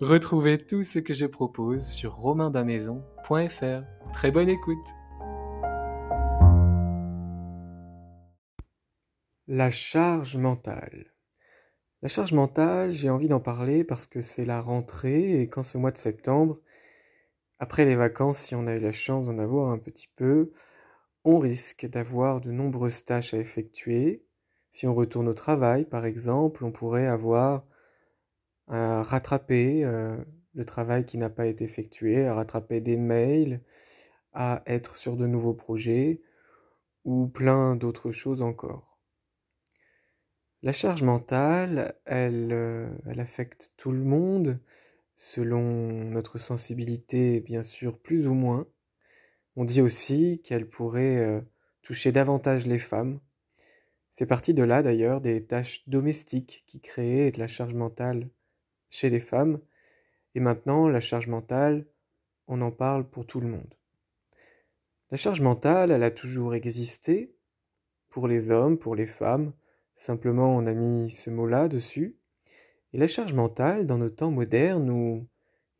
Retrouvez tout ce que je propose sur romainbamaison.fr. Très bonne écoute La charge mentale. La charge mentale, j'ai envie d'en parler parce que c'est la rentrée et quand ce mois de septembre, après les vacances, si on a eu la chance d'en avoir un petit peu, on risque d'avoir de nombreuses tâches à effectuer. Si on retourne au travail, par exemple, on pourrait avoir à rattraper euh, le travail qui n'a pas été effectué, à rattraper des mails, à être sur de nouveaux projets ou plein d'autres choses encore. La charge mentale, elle, euh, elle affecte tout le monde selon notre sensibilité, bien sûr, plus ou moins. On dit aussi qu'elle pourrait euh, toucher davantage les femmes. C'est parti de là d'ailleurs des tâches domestiques qui créaient de la charge mentale chez les femmes, et maintenant la charge mentale, on en parle pour tout le monde. La charge mentale, elle a toujours existé, pour les hommes, pour les femmes, simplement on a mis ce mot-là dessus, et la charge mentale, dans nos temps modernes où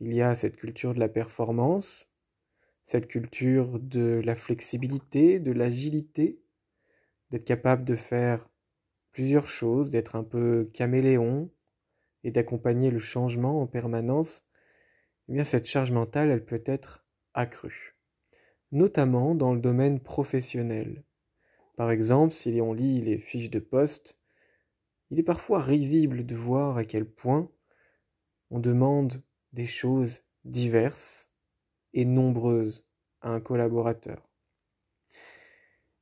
il y a cette culture de la performance, cette culture de la flexibilité, de l'agilité, d'être capable de faire plusieurs choses, d'être un peu caméléon, et d'accompagner le changement en permanence, eh cette charge mentale, elle peut être accrue, notamment dans le domaine professionnel. Par exemple, si on lit les fiches de poste, il est parfois risible de voir à quel point on demande des choses diverses et nombreuses à un collaborateur.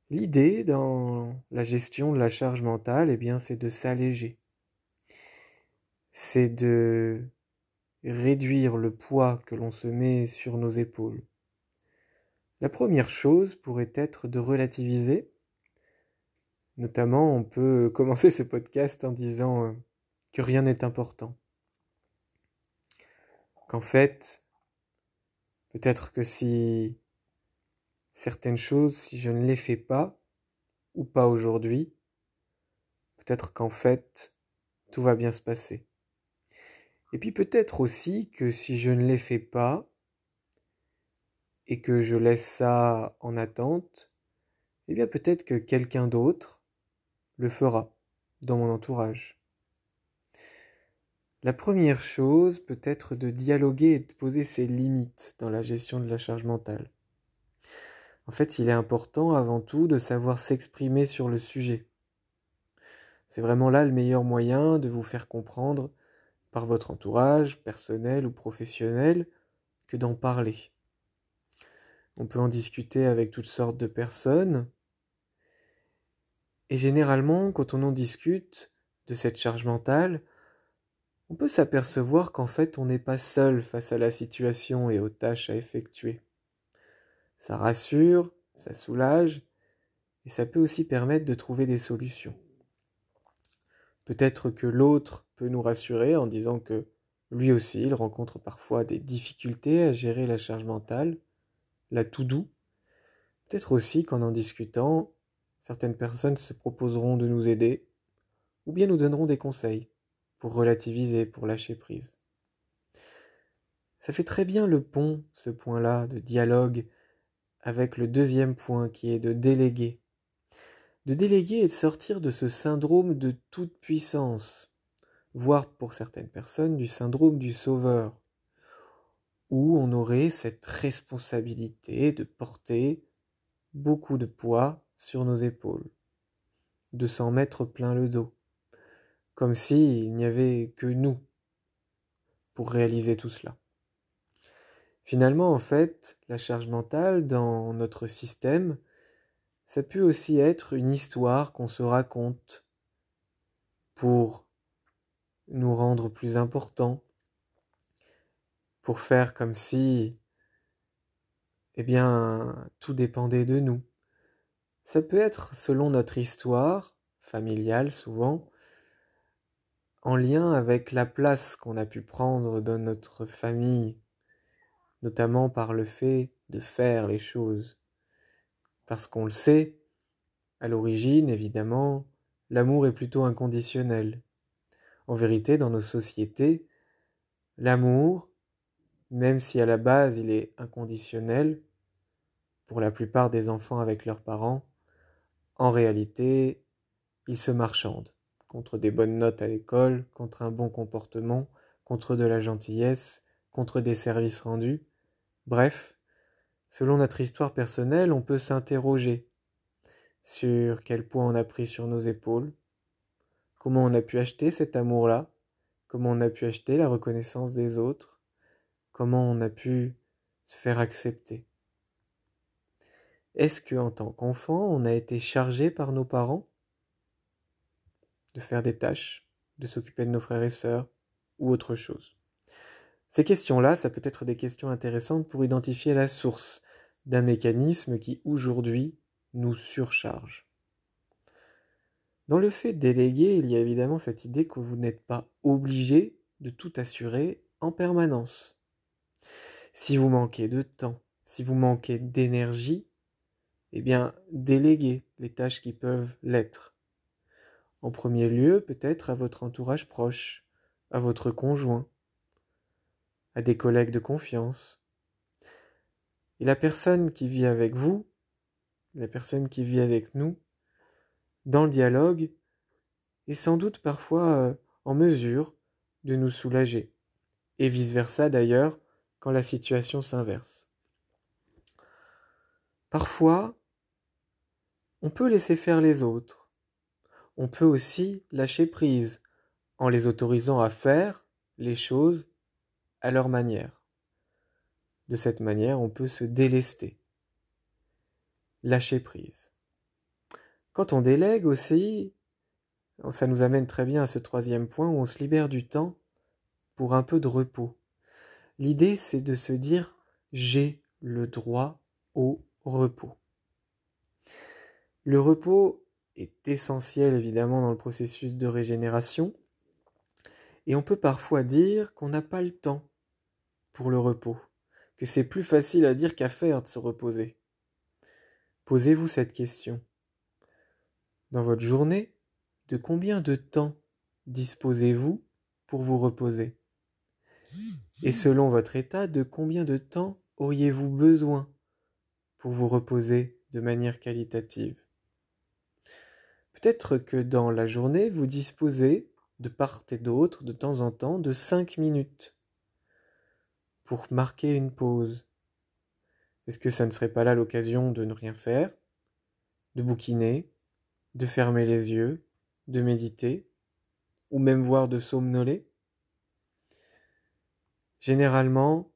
L'idée dans la gestion de la charge mentale, eh bien, c'est de s'alléger, c'est de réduire le poids que l'on se met sur nos épaules. La première chose pourrait être de relativiser. Notamment, on peut commencer ce podcast en disant euh, que rien n'est important. Qu'en fait, peut-être que si certaines choses, si je ne les fais pas, ou pas aujourd'hui, peut-être qu'en fait, tout va bien se passer. Et puis peut-être aussi que si je ne les fais pas et que je laisse ça en attente, eh bien peut-être que quelqu'un d'autre le fera dans mon entourage. La première chose peut être de dialoguer et de poser ses limites dans la gestion de la charge mentale. En fait, il est important avant tout de savoir s'exprimer sur le sujet. C'est vraiment là le meilleur moyen de vous faire comprendre par votre entourage, personnel ou professionnel, que d'en parler. On peut en discuter avec toutes sortes de personnes. Et généralement, quand on en discute de cette charge mentale, on peut s'apercevoir qu'en fait on n'est pas seul face à la situation et aux tâches à effectuer. Ça rassure, ça soulage, et ça peut aussi permettre de trouver des solutions. Peut-être que l'autre peut nous rassurer en disant que lui aussi, il rencontre parfois des difficultés à gérer la charge mentale, la tout doux. Peut-être aussi qu'en en discutant, certaines personnes se proposeront de nous aider, ou bien nous donneront des conseils pour relativiser, pour lâcher prise. Ça fait très bien le pont, ce point-là, de dialogue, avec le deuxième point qui est de déléguer. De déléguer et de sortir de ce syndrome de toute puissance, voire pour certaines personnes du syndrome du sauveur, où on aurait cette responsabilité de porter beaucoup de poids sur nos épaules, de s'en mettre plein le dos, comme s'il n'y avait que nous pour réaliser tout cela. Finalement, en fait, la charge mentale dans notre système, ça peut aussi être une histoire qu'on se raconte pour nous rendre plus importants, pour faire comme si, eh bien, tout dépendait de nous. Ça peut être, selon notre histoire, familiale souvent, en lien avec la place qu'on a pu prendre dans notre famille, notamment par le fait de faire les choses. Parce qu'on le sait, à l'origine, évidemment, l'amour est plutôt inconditionnel. En vérité, dans nos sociétés, l'amour, même si à la base il est inconditionnel, pour la plupart des enfants avec leurs parents, en réalité, il se marchandent contre des bonnes notes à l'école, contre un bon comportement, contre de la gentillesse, contre des services rendus. Bref, selon notre histoire personnelle, on peut s'interroger sur quel poids on a pris sur nos épaules, comment on a pu acheter cet amour-là, comment on a pu acheter la reconnaissance des autres, comment on a pu se faire accepter. Est-ce que en tant qu'enfant, on a été chargé par nos parents de faire des tâches, de s'occuper de nos frères et sœurs ou autre chose? Ces questions-là, ça peut être des questions intéressantes pour identifier la source d'un mécanisme qui aujourd'hui nous surcharge. Dans le fait de déléguer, il y a évidemment cette idée que vous n'êtes pas obligé de tout assurer en permanence. Si vous manquez de temps, si vous manquez d'énergie, eh bien, déléguez les tâches qui peuvent l'être. En premier lieu, peut-être à votre entourage proche, à votre conjoint, à des collègues de confiance. Et la personne qui vit avec vous, la personne qui vit avec nous, dans le dialogue, est sans doute parfois euh, en mesure de nous soulager, et vice-versa d'ailleurs quand la situation s'inverse. Parfois, on peut laisser faire les autres. On peut aussi lâcher prise en les autorisant à faire les choses à leur manière. De cette manière, on peut se délester. Lâcher prise. Quand on délègue aussi, ça nous amène très bien à ce troisième point où on se libère du temps pour un peu de repos. L'idée, c'est de se dire j'ai le droit au repos. Le repos est essentiel évidemment dans le processus de régénération et on peut parfois dire qu'on n'a pas le temps pour le repos, que c'est plus facile à dire qu'à faire de se reposer. Posez-vous cette question. Dans votre journée, de combien de temps disposez-vous pour vous reposer? Et selon votre état, de combien de temps auriez-vous besoin pour vous reposer de manière qualitative? Peut-être que dans la journée, vous disposez, de part et d'autre, de temps en temps, de cinq minutes pour marquer une pause. Est-ce que ça ne serait pas là l'occasion de ne rien faire, de bouquiner, de fermer les yeux, de méditer, ou même voir de somnoler? Généralement,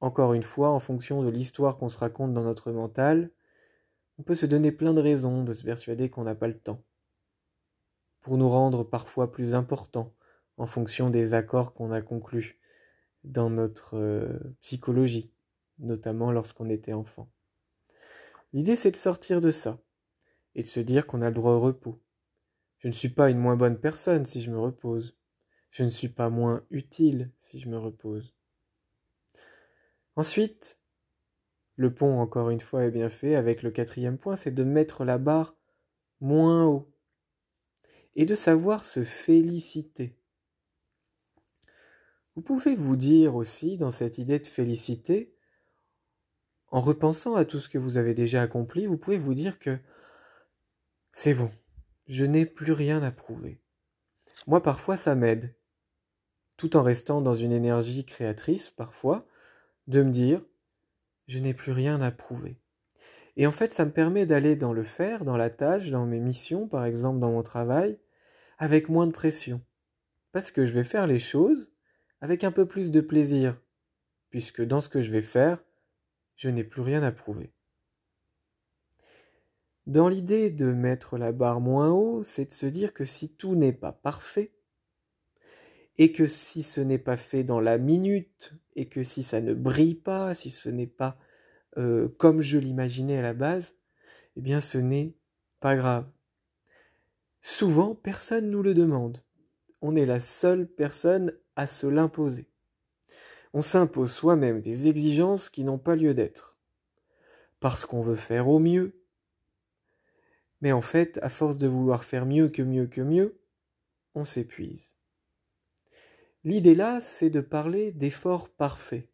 encore une fois, en fonction de l'histoire qu'on se raconte dans notre mental, on peut se donner plein de raisons de se persuader qu'on n'a pas le temps. Pour nous rendre parfois plus importants en fonction des accords qu'on a conclus dans notre euh, psychologie, notamment lorsqu'on était enfant. L'idée c'est de sortir de ça et de se dire qu'on a le droit au repos. Je ne suis pas une moins bonne personne si je me repose. Je ne suis pas moins utile si je me repose. Ensuite, le pont, encore une fois, est bien fait avec le quatrième point, c'est de mettre la barre moins haut et de savoir se féliciter. Vous pouvez vous dire aussi, dans cette idée de félicité, en repensant à tout ce que vous avez déjà accompli, vous pouvez vous dire que c'est bon, je n'ai plus rien à prouver. Moi, parfois, ça m'aide, tout en restant dans une énergie créatrice, parfois, de me dire, je n'ai plus rien à prouver. Et en fait, ça me permet d'aller dans le faire, dans la tâche, dans mes missions, par exemple dans mon travail, avec moins de pression. Parce que je vais faire les choses avec un peu plus de plaisir, puisque dans ce que je vais faire, je n'ai plus rien à prouver. Dans l'idée de mettre la barre moins haut, c'est de se dire que si tout n'est pas parfait, et que si ce n'est pas fait dans la minute, et que si ça ne brille pas, si ce n'est pas euh, comme je l'imaginais à la base, eh bien ce n'est pas grave. Souvent, personne nous le demande. On est la seule personne se l'imposer on s'impose soi-même des exigences qui n'ont pas lieu d'être. Parce qu'on veut faire au mieux. Mais en fait, à force de vouloir faire mieux que mieux que mieux, on s'épuise. L'idée là, c'est de parler d'effort parfait.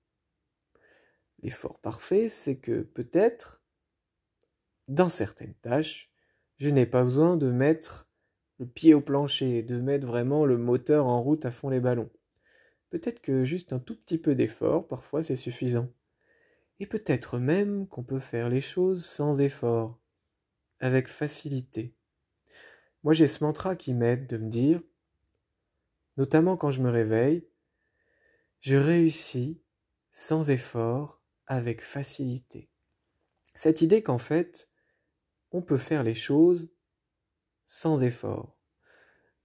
L'effort parfait, c'est que peut-être, dans certaines tâches, je n'ai pas besoin de mettre le pied au plancher, de mettre vraiment le moteur en route à fond les ballons. Peut-être que juste un tout petit peu d'effort, parfois c'est suffisant. Et peut-être même qu'on peut faire les choses sans effort, avec facilité. Moi j'ai ce mantra qui m'aide de me dire, notamment quand je me réveille, je réussis sans effort, avec facilité. Cette idée qu'en fait, on peut faire les choses sans effort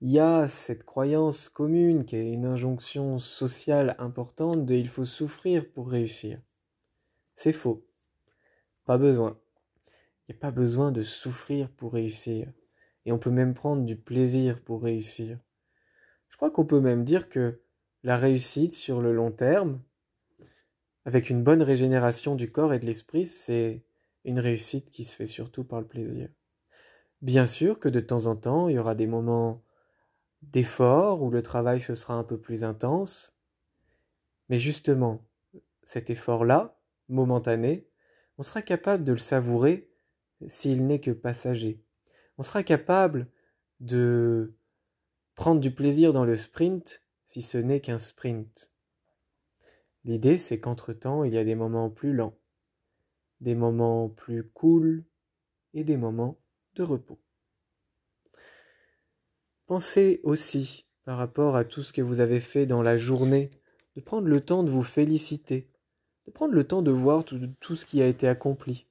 il y a cette croyance commune qui est une injonction sociale importante de il faut souffrir pour réussir. C'est faux. Pas besoin. Il n'y a pas besoin de souffrir pour réussir. Et on peut même prendre du plaisir pour réussir. Je crois qu'on peut même dire que la réussite sur le long terme, avec une bonne régénération du corps et de l'esprit, c'est une réussite qui se fait surtout par le plaisir. Bien sûr que de temps en temps, il y aura des moments d'effort où le travail se sera un peu plus intense. Mais justement, cet effort-là, momentané, on sera capable de le savourer s'il n'est que passager. On sera capable de prendre du plaisir dans le sprint si ce n'est qu'un sprint. L'idée, c'est qu'entre-temps, il y a des moments plus lents, des moments plus cool et des moments de repos. Pensez aussi, par rapport à tout ce que vous avez fait dans la journée, de prendre le temps de vous féliciter, de prendre le temps de voir tout, ce qui a été accompli.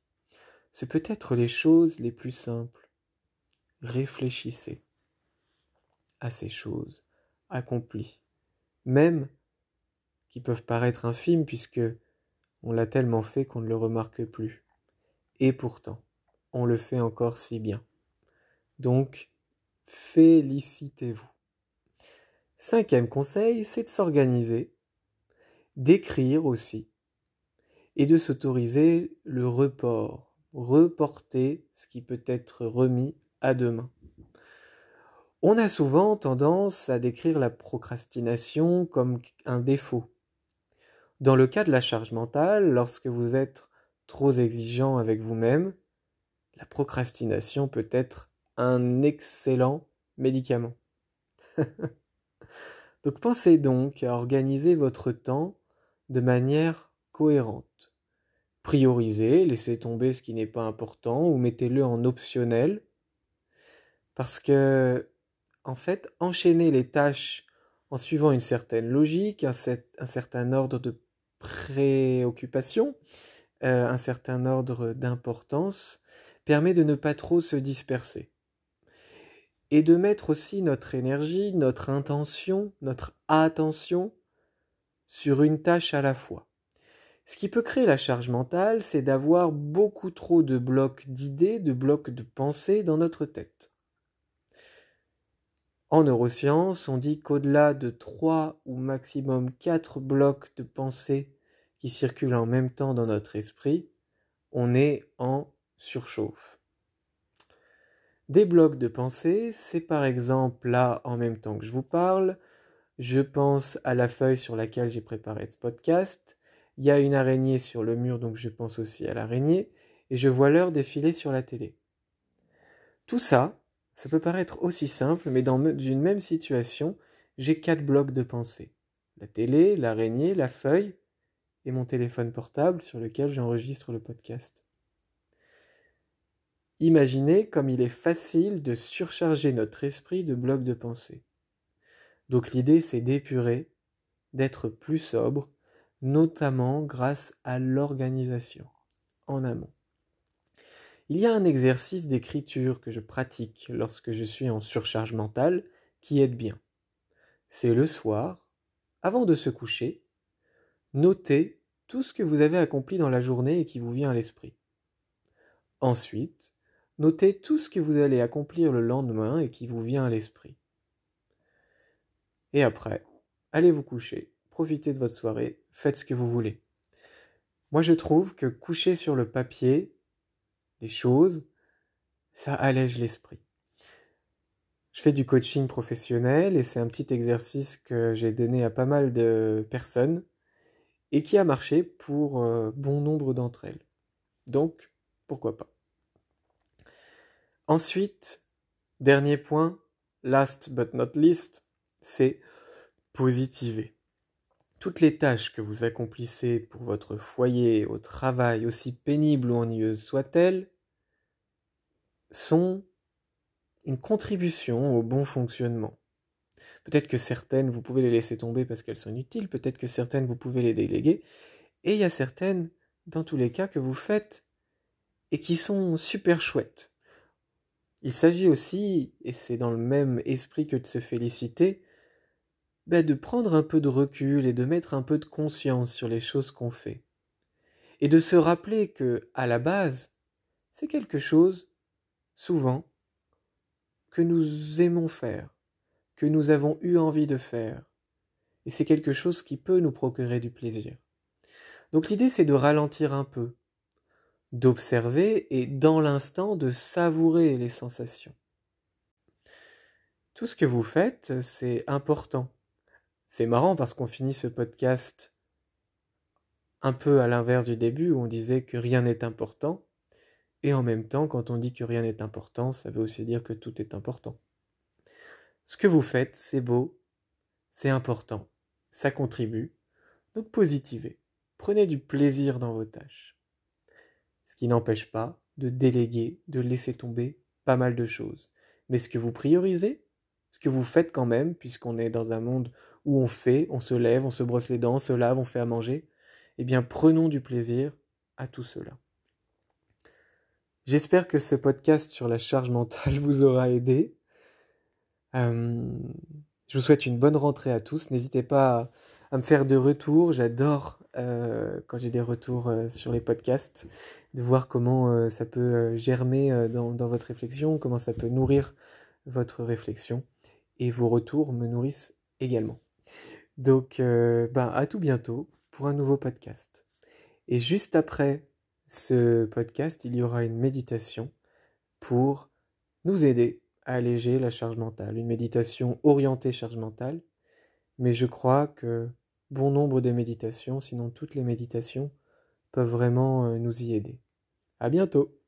C'est peut-être les choses les plus simples. Réfléchissez à ces choses accomplies, même qui peuvent paraître infimes puisque on l'a tellement fait qu'on ne le remarque plus. Et pourtant, on le fait encore si bien. Donc, félicitez-vous. Cinquième conseil, c'est de s'organiser, d'écrire aussi, et de s'autoriser le report, reporter ce qui peut être remis à demain. On a souvent tendance à décrire la procrastination comme un défaut. Dans le cas de la charge mentale, lorsque vous êtes trop exigeant avec vous-même, la procrastination peut être un excellent médicament. donc pensez donc à organiser votre temps de manière cohérente. Priorisez, laissez tomber ce qui n'est pas important ou mettez-le en optionnel. Parce que, en fait, enchaîner les tâches en suivant une certaine logique, un, certain ordre de préoccupation, euh, un certain ordre d'importance, permet de ne pas trop se disperser et de mettre aussi notre énergie, notre intention, notre attention sur une tâche à la fois. Ce qui peut créer la charge mentale, c'est d'avoir beaucoup trop de blocs d'idées, de blocs de pensées dans notre tête. En neurosciences, on dit qu'au-delà de trois ou maximum quatre blocs de pensées qui circulent en même temps dans notre esprit, on est en surchauffe. Des blocs de pensée, c'est par exemple là, en même temps que je vous parle, je pense à la feuille sur laquelle j'ai préparé ce podcast, il y a une araignée sur le mur, donc je pense aussi à l'araignée, et je vois l'heure défiler sur la télé. Tout ça, ça peut paraître aussi simple, mais dans une même situation, j'ai quatre blocs de pensée. La télé, l'araignée, la feuille et mon téléphone portable sur lequel j'enregistre le podcast. Imaginez comme il est facile de surcharger notre esprit de blocs de pensée. Donc l'idée c'est d'épurer, d'être plus sobre, notamment grâce à l'organisation en amont. Il y a un exercice d'écriture que je pratique lorsque je suis en surcharge mentale qui aide bien. C'est le soir, avant de se coucher, noter tout ce que vous avez accompli dans la journée et qui vous vient à l'esprit. Ensuite, Notez tout ce que vous allez accomplir le lendemain et qui vous vient à l'esprit. Et après, allez vous coucher, profitez de votre soirée, faites ce que vous voulez. Moi je trouve que coucher sur le papier les choses, ça allège l'esprit. Je fais du coaching professionnel et c'est un petit exercice que j'ai donné à pas mal de personnes et qui a marché pour euh, bon nombre d'entre elles. Donc, pourquoi pas? Ensuite, dernier point, last but not least, c'est positiver. Toutes les tâches que vous accomplissez pour votre foyer, au travail, aussi pénibles ou ennuyeuses soient-elles, sont une contribution au bon fonctionnement. Peut-être que certaines, vous pouvez les laisser tomber parce qu'elles sont inutiles, peut-être que certaines, vous pouvez les déléguer, et il y a certaines, dans tous les cas, que vous faites et qui sont super chouettes. Il s'agit aussi, et c'est dans le même esprit que de se féliciter, ben, de prendre un peu de recul et de mettre un peu de conscience sur les choses qu'on fait. Et de se rappeler que, à la base, c'est quelque chose, souvent, que nous aimons faire, que nous avons eu envie de faire. Et c'est quelque chose qui peut nous procurer du plaisir. Donc l'idée c'est de ralentir un peu, d'observer et dans l'instant de savourer les sensations. Tout ce que vous faites, c'est important. C'est marrant parce qu'on finit ce podcast un peu à l'inverse du début où on disait que rien n'est important. Et en même temps, quand on dit que rien n'est important, ça veut aussi dire que tout est important. Ce que vous faites, c'est beau, c'est important, ça contribue. Donc positivez. Prenez du plaisir dans vos tâches qui n'empêche pas de déléguer, de laisser tomber pas mal de choses. Mais ce que vous priorisez, ce que vous faites quand même, puisqu'on est dans un monde où on fait, on se lève, on se brosse les dents, on se lave, on fait à manger, eh bien prenons du plaisir à tout cela. J'espère que ce podcast sur la charge mentale vous aura aidé. Euh, je vous souhaite une bonne rentrée à tous. N'hésitez pas à, me faire de retours. J'adore euh, quand j'ai des retours euh, sur les podcasts, de voir comment euh, ça peut germer dans, dans, votre réflexion, comment ça peut nourrir votre réflexion. Et vos retours me nourrissent également. Donc, ben, à tout bientôt pour un nouveau podcast. Et juste après ce podcast, il y aura une méditation pour nous aider à alléger la charge mentale. Une méditation orientée charge mentale. Mais je crois que bon nombre de méditations, sinon toutes les méditations, peuvent vraiment euh, nous y aider. À bientôt!